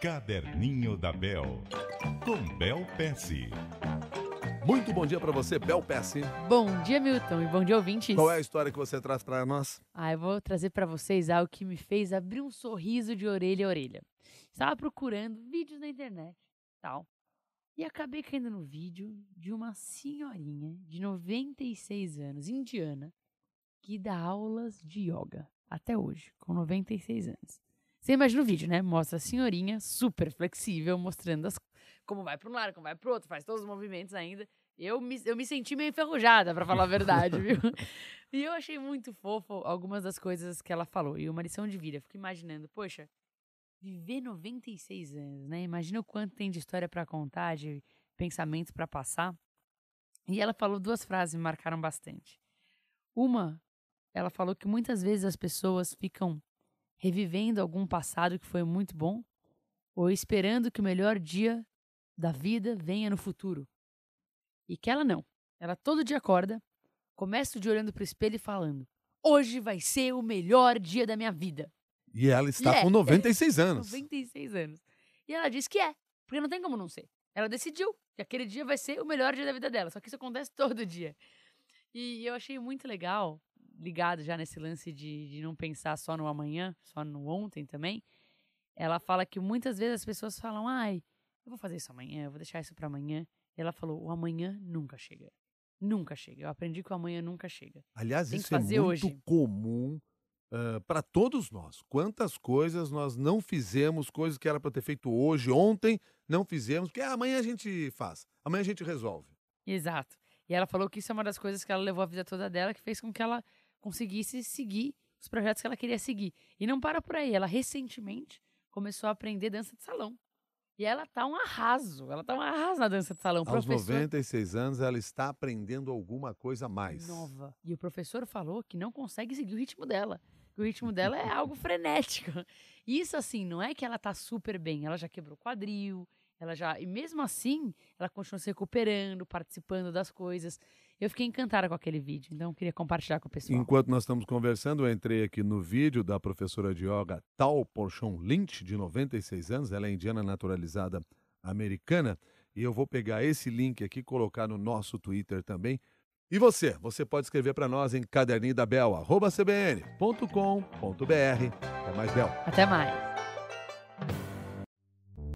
Caderninho da Bel, com Bel Pesce. Muito bom dia para você, Bel Pesce. Bom dia, Milton, e bom dia, ouvintes. Qual é a história que você traz para nós? Ah, eu vou trazer para vocês algo que me fez abrir um sorriso de orelha a orelha. Estava procurando vídeos na internet, tal, e acabei caindo no vídeo de uma senhorinha de 96 anos, indiana, que dá aulas de yoga até hoje, com 96 anos. Você imagina o vídeo, né? Mostra a senhorinha super flexível, mostrando as, como vai para um lado, como vai para o outro, faz todos os movimentos ainda. Eu me, eu me senti meio enferrujada, para falar a verdade, viu? E eu achei muito fofo algumas das coisas que ela falou. E uma lição de vida. Eu fico imaginando, poxa, viver 96 anos, né? Imagina o quanto tem de história para contar, de pensamento para passar. E ela falou duas frases que me marcaram bastante. Uma, ela falou que muitas vezes as pessoas ficam revivendo algum passado que foi muito bom ou esperando que o melhor dia da vida venha no futuro. E que ela não. Ela todo dia acorda, começa o dia olhando para o espelho e falando: Hoje vai ser o melhor dia da minha vida. E ela está E é. com 96 anos. 96 anos. E ela diz que é, porque não tem como não ser. Ela decidiu que aquele dia vai ser o melhor dia da vida dela, só que isso acontece todo dia. E eu achei muito legal, ligado já nesse lance de, de não pensar só no amanhã, só no ontem também. Ela fala que muitas vezes as pessoas falam, ai, eu vou fazer isso amanhã, eu vou deixar isso para amanhã. E ela falou, o amanhã nunca chega. Nunca chega. Eu aprendi que o amanhã nunca chega. Aliás, Tem isso é muito hoje. comum para todos nós. Quantas coisas nós não fizemos, coisas que era para ter feito hoje, ontem, não fizemos, porque ah, amanhã a gente faz, amanhã a gente resolve. Exato. E ela falou que isso é uma das coisas que ela levou a vida toda dela, que fez com que ela conseguisse seguir os projetos que ela queria seguir. E não para por aí. Ela recentemente começou a aprender dança de salão. E ela tá um arraso. Ela tá um arraso na dança de salão. Aos professor 96 anos, ela está aprendendo alguma coisa a mais. nova. E o professor falou que não consegue seguir o ritmo dela. Que o ritmo dela é algo frenético. Isso assim, não é que ela tá super bem, ela já quebrou o quadril, ela já, e mesmo assim, ela continua se recuperando, participando das coisas. Eu fiquei encantada com aquele vídeo, então eu queria compartilhar com o pessoal. Enquanto nós estamos conversando, eu entrei aqui no vídeo da professora de yoga Tal Porchon Lynch, de 96 anos, ela é indiana naturalizada americana, e eu vou pegar esse link aqui e colocar no nosso Twitter também. E você? Você pode escrever para nós em caderninho da Bel, arroba cbn.com.br. Até mais, Bel. Até mais.